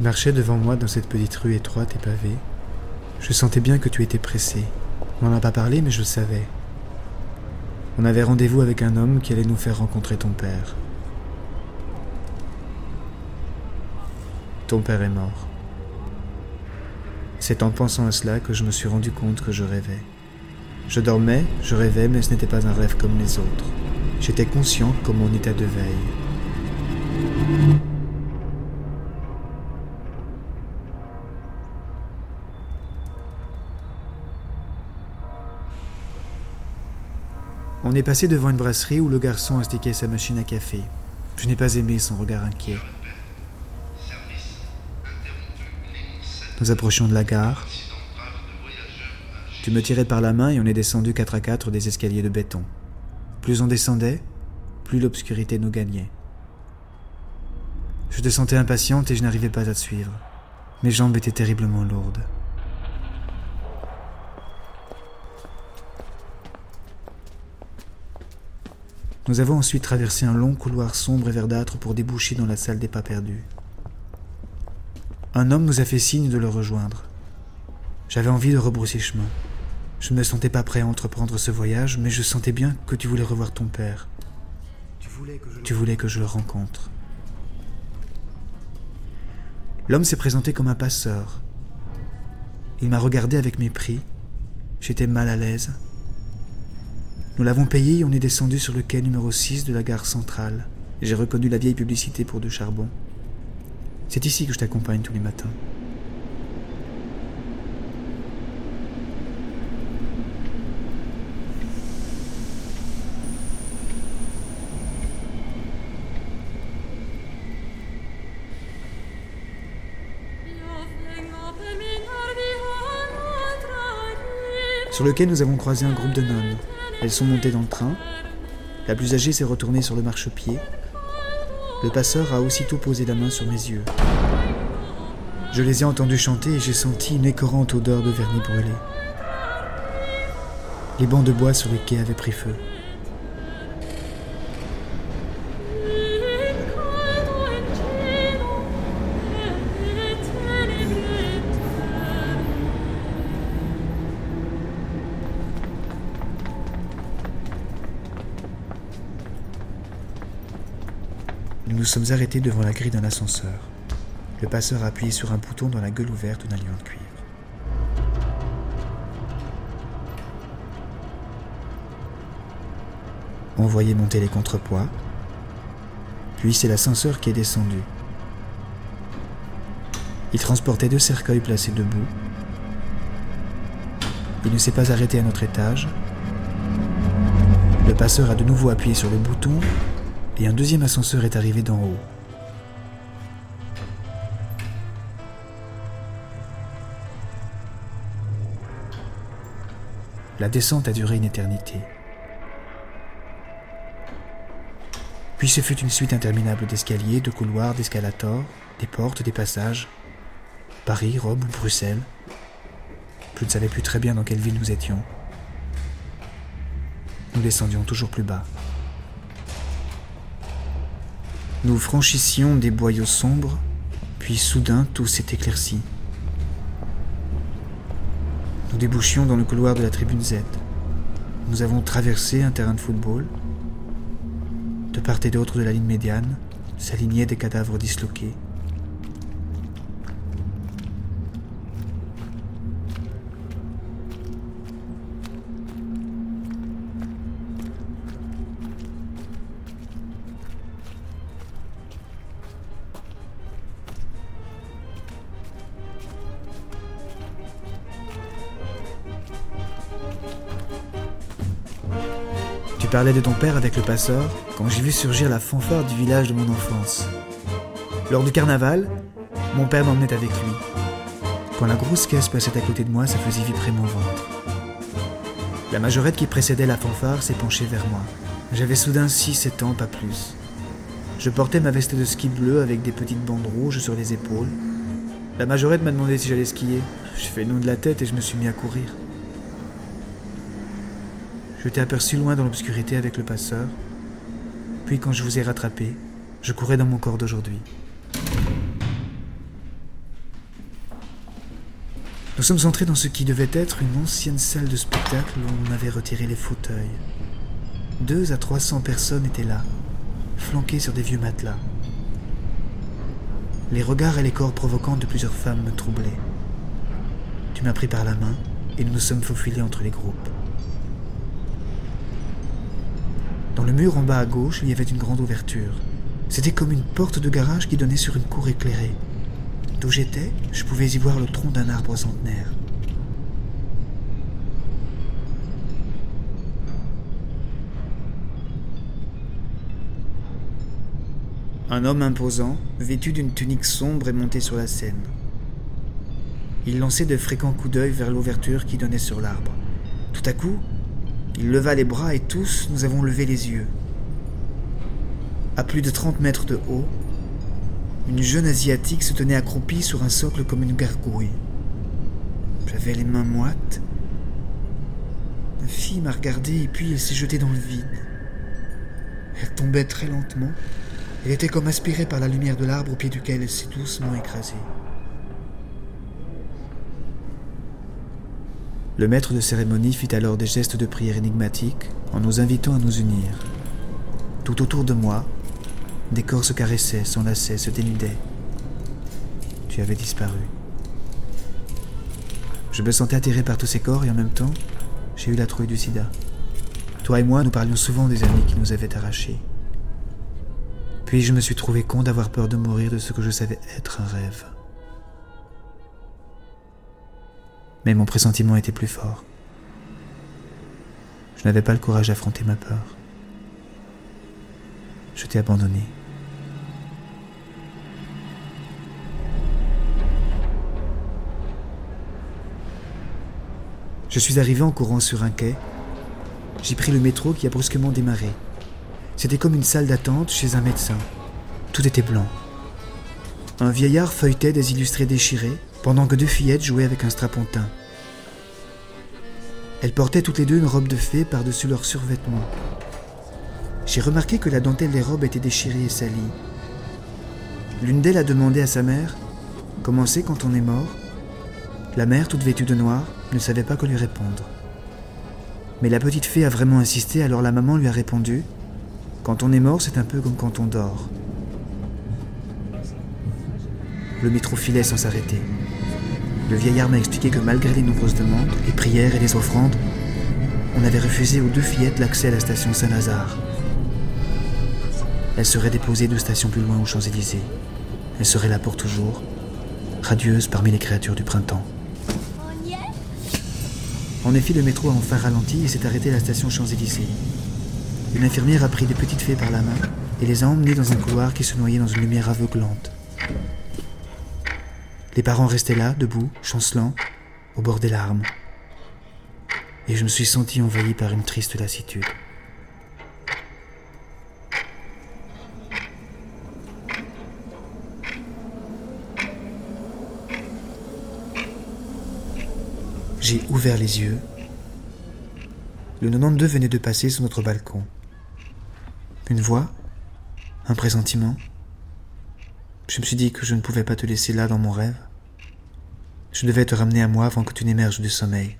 Tu marchais devant moi dans cette petite rue étroite et pavée. Je sentais bien que tu étais pressé. On n'en a pas parlé, mais je le savais. On avait rendez-vous avec un homme qui allait nous faire rencontrer ton père. Ton père est mort. C'est en pensant à cela que je me suis rendu compte que je rêvais. Je dormais, je rêvais, mais ce n'était pas un rêve comme les autres. J'étais conscient comme mon état de veille. On est passé devant une brasserie où le garçon installait sa machine à café. Je n'ai pas aimé son regard inquiet. Nous approchions de la gare. Tu me tirais par la main et on est descendu quatre à quatre des escaliers de béton. Plus on descendait, plus l'obscurité nous gagnait. Je te sentais impatiente et je n'arrivais pas à te suivre. Mes jambes étaient terriblement lourdes. Nous avons ensuite traversé un long couloir sombre et verdâtre pour déboucher dans la salle des pas perdus. Un homme nous a fait signe de le rejoindre. J'avais envie de rebrousser chemin. Je ne me sentais pas prêt à entreprendre ce voyage, mais je sentais bien que tu voulais revoir ton père. Tu voulais que je, le rencontre. L'homme s'est présenté comme un passeur. Il m'a regardé avec mépris. J'étais mal à l'aise. Nous l'avons payé et on est descendu sur le quai numéro 6 de la gare centrale. J'ai reconnu la vieille publicité pour du charbon. C'est ici que je t'accompagne tous les matins. Sur le quai, nous avons croisé un groupe de nonnes. Elles sont montées dans le train. La plus âgée s'est retournée sur le marchepied. Le passeur a aussitôt posé la main sur mes yeux. Je les ai entendus chanter et j'ai senti une écorante odeur de vernis brûlé. Les bancs de bois sur les quais avaient pris feu. Sommes arrêtés devant la grille d'un ascenseur. Le passeur a appuyé sur un bouton dans la gueule ouverte d'un lion de cuivre. On voyait monter les contrepoids, puis c'est l'ascenseur qui est descendu. Il transportait deux cercueils placés debout. Il ne s'est pas arrêté à notre étage. Le passeur a de nouveau appuyé sur le bouton et un deuxième ascenseur est arrivé d'en haut. La descente a duré une éternité. Puis ce fut une suite interminable d'escaliers, de couloirs, d'escalators, des portes, des passages. Paris, Rome ou Bruxelles. Je ne savais plus très bien dans quelle ville nous étions. Nous descendions toujours plus bas. Nous franchissions des boyaux sombres, puis soudain tout s'est éclairci. Nous débouchions dans le couloir de la tribune Z. Nous avons traversé un terrain de football. De part et d'autre de la ligne médiane s'alignaient des cadavres disloqués. Parlais de ton père avec le passeur quand j'ai vu surgir la fanfare du village de mon enfance. Lors du carnaval, mon père m'emmenait avec lui. Quand la grosse caisse passait à côté de moi, ça faisait vibrer mon ventre. La majorette qui précédait la fanfare s'est penchée vers moi. J'avais soudain 6-7 ans, pas plus. Je portais ma veste de ski bleue avec des petites bandes rouges sur les épaules. La majorette m'a demandé si j'allais skier. Je fais le nom de la tête et je me suis mis à courir. Je t'ai aperçu loin dans l'obscurité avec le passeur. Puis quand je vous ai rattrapé, je courais dans mon corps d'aujourd'hui. Nous sommes entrés dans ce qui devait être une ancienne salle de spectacle où on avait retiré les fauteuils. Deux à trois cents personnes étaient là, flanquées sur des vieux matelas. Les regards et les corps provocants de plusieurs femmes me troublaient. Tu m'as pris par la main et nous nous sommes faufilés entre les groupes. Dans le mur en bas à gauche, il y avait une grande ouverture. C'était comme une porte de garage qui donnait sur une cour éclairée. D'où j'étais, je pouvais y voir le tronc d'un arbre centenaire. Un homme imposant, vêtu d'une tunique sombre, est monté sur la scène. Il lançait de fréquents coups d'œil vers l'ouverture qui donnait sur l'arbre. Tout à coup, il leva les bras et tous nous avons levé les yeux. À plus de 30 mètres de haut, une jeune asiatique se tenait accroupie sur un socle comme une gargouille. J'avais les mains moites. La fille m'a regardé et puis elle s'est jetée dans le vide. Elle tombait très lentement. Elle était comme aspirée par la lumière de l'arbre au pied duquel elle s'est doucement écrasée. Le maître de cérémonie fit alors des gestes de prière énigmatiques en nous invitant à nous unir. Tout autour de moi, des corps se caressaient, s'enlaçaient, se dénudaient. Tu avais disparu. Je me sentais attiré par tous ces corps et en même temps, j'ai eu la trouille du sida. Toi et moi, nous parlions souvent des amis qui nous avaient arrachés. Puis je me suis trouvé con d'avoir peur de mourir de ce que je savais être un rêve. Mais mon pressentiment était plus fort. Je n'avais pas le courage d'affronter ma peur. Je t'ai abandonné. Je suis arrivé en courant sur un quai. J'ai pris le métro qui a brusquement démarré. C'était comme une salle d'attente chez un médecin. Tout était blanc. Un vieillard feuilletait des illustrés déchirés pendant que deux fillettes jouaient avec un strapontin. Elles portaient toutes les deux une robe de fée par-dessus leurs survêtements. J'ai remarqué que la dentelle des robes était déchirée et salie. L'une d'elles a demandé à sa mère comment c'est quand on est mort? La mère, toute vêtue de noir, ne savait pas quoi lui répondre. Mais la petite fée a vraiment insisté, alors la maman lui a répondu Quand on est mort, c'est un peu comme quand on dort. Le métro filait sans s'arrêter. Le vieillard m'a expliqué que malgré les nombreuses demandes, les prières et les offrandes, on avait refusé aux deux fillettes l'accès à la station Saint-Lazare. Elles seraient déposées deux stations plus loin aux Champs-Élysées. Elles seraient là pour toujours, radieuses parmi les créatures du printemps. En effet, le métro a enfin ralenti et s'est arrêté à la station Champs-Élysées. Une infirmière a pris des petites fées par la main et les a emmenées dans un couloir qui se noyait dans une lumière aveuglante. Les parents restaient là, debout, chancelant, au bord des larmes. Et je me suis senti envahi par une triste lassitude. J'ai ouvert les yeux. Le 92 venait de passer sur notre balcon. Une voix Un pressentiment je me suis dit que je ne pouvais pas te laisser là dans mon rêve. Je devais te ramener à moi avant que tu n'émerges du sommeil.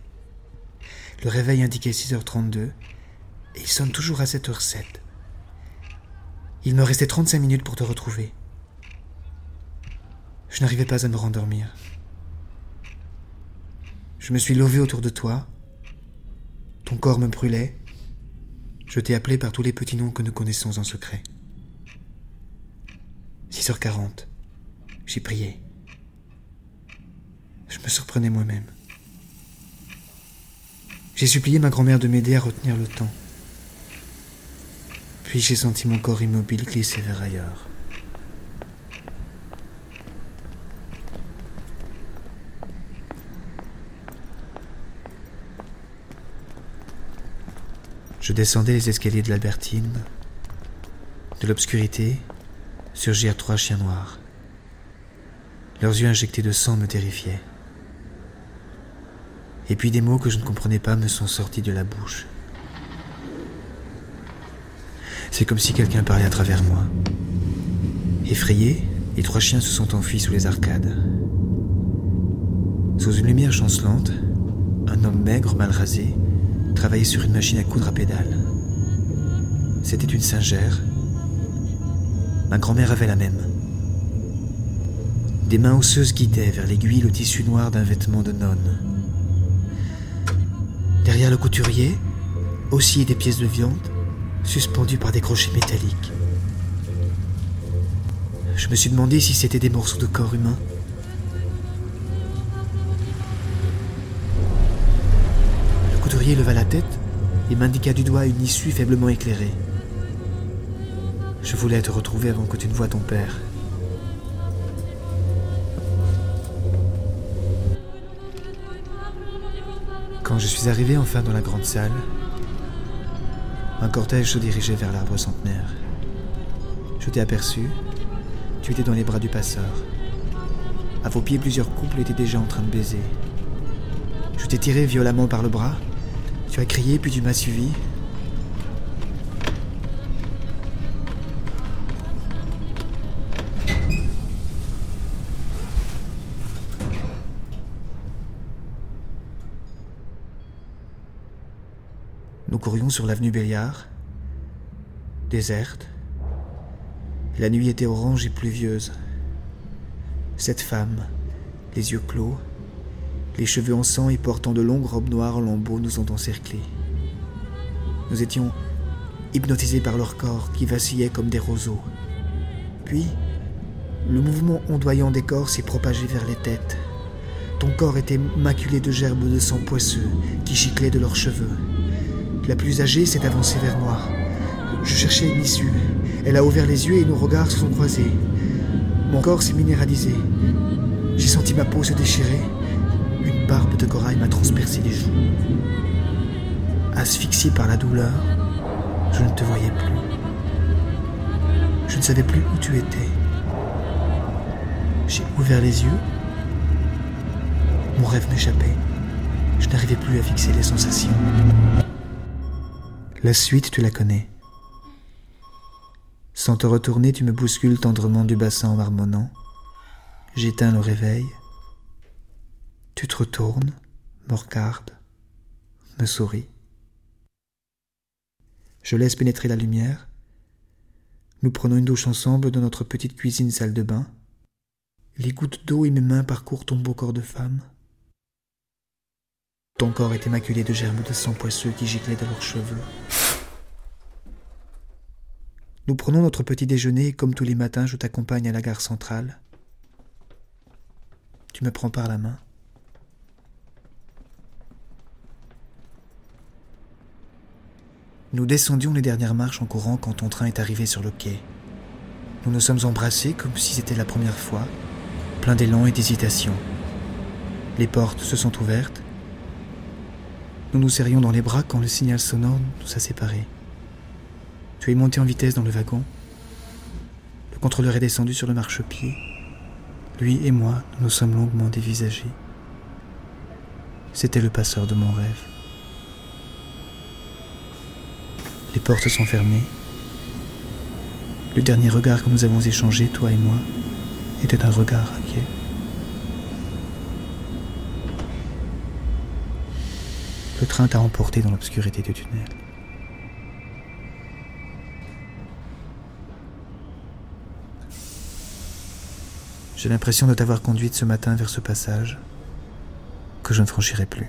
Le réveil indiquait 6h32 et il sonne toujours à 7h07. Il me restait 35 minutes pour te retrouver. Je n'arrivais pas à me rendormir. Je me suis levé autour de toi. Ton corps me brûlait. Je t'ai appelé par tous les petits noms que nous connaissons en secret. 6h40. J'ai prié. Je me surprenais moi-même. J'ai supplié ma grand-mère de m'aider à retenir le temps. Puis j'ai senti mon corps immobile glisser vers ailleurs. Je descendais les escaliers de l'Albertine. De l'obscurité, surgirent trois chiens noirs. Leurs yeux injectés de sang me terrifiaient. Et puis des mots que je ne comprenais pas me sont sortis de la bouche. C'est comme si quelqu'un parlait à travers moi. Effrayés, les trois chiens se sont enfuis sous les arcades. Sous une lumière chancelante, un homme maigre, mal rasé, travaillait sur une machine à coudre à pédales. C'était une singère. Ma grand-mère avait la même. Des mains osseuses guidaient vers l'aiguille le tissu noir d'un vêtement de nonne. Derrière le couturier, aussi des pièces de viande, suspendues par des crochets métalliques. Je me suis demandé si c'était des morceaux de corps humain. Le couturier leva la tête et m'indiqua du doigt une issue faiblement éclairée. Je voulais te retrouver avant que tu ne voies ton père. Quand je suis arrivé enfin dans la grande salle, un cortège se dirigeait vers l'arbre centenaire. Je t'ai aperçu, tu étais dans les bras du passeur. À vos pieds, plusieurs couples étaient déjà en train de baiser. Je t'ai tiré violemment par le bras. Tu as crié, puis tu m'as suivi. Nous courions sur l'avenue Béliard, déserte. La nuit était orange et pluvieuse. Cette femme, les yeux clos, les cheveux en sang et portant de longues robes noires en lambeaux, nous ont encerclés. Nous étions hypnotisés par leur corps qui vacillait comme des roseaux. Puis, le mouvement ondoyant des corps s'est propagé vers les têtes. Ton corps était maculé de gerbes de sang poisseux qui giclaient de leurs cheveux. La plus âgée s'est avancée vers moi. Je cherchais une issue. Elle a ouvert les yeux et nos regards se sont croisés. Mon corps s'est minéralisé. J'ai senti ma peau se déchirer. Une barbe de corail m'a transpercé les joues. Asphyxié par la douleur, je ne te voyais plus. Je ne savais plus où tu étais. J'ai ouvert les yeux. Mon rêve m'échappait. Je n'arrivais plus à fixer les sensations. La suite, tu la connais. Sans te retourner, tu me bouscules tendrement du bassin en marmonnant. J'éteins le réveil. Tu te retournes, me regardes, me souris. Je laisse pénétrer la lumière. Nous prenons une douche ensemble dans notre petite cuisine salle de bain. Les gouttes d'eau et mes mains parcourent ton beau corps de femme. Ton corps est immaculé de germes de sang poisseux qui giclaient de leurs cheveux. Nous prenons notre petit déjeuner et comme tous les matins, je t'accompagne à la gare centrale. Tu me prends par la main. Nous descendions les dernières marches en courant quand ton train est arrivé sur le quai. Nous nous sommes embrassés comme si c'était la première fois, plein d'élan et d'hésitation. Les portes se sont ouvertes. Nous nous serrions dans les bras quand le signal sonore nous a séparés. Tu es monté en vitesse dans le wagon. Le contrôleur est descendu sur le marchepied. Lui et moi, nous nous sommes longuement dévisagés. C'était le passeur de mon rêve. Les portes sont fermées. Le dernier regard que nous avons échangé, toi et moi, était un regard inquiet. Le train t'a emporté dans l'obscurité du tunnel. J'ai l'impression de t'avoir conduite ce matin vers ce passage que je ne franchirai plus.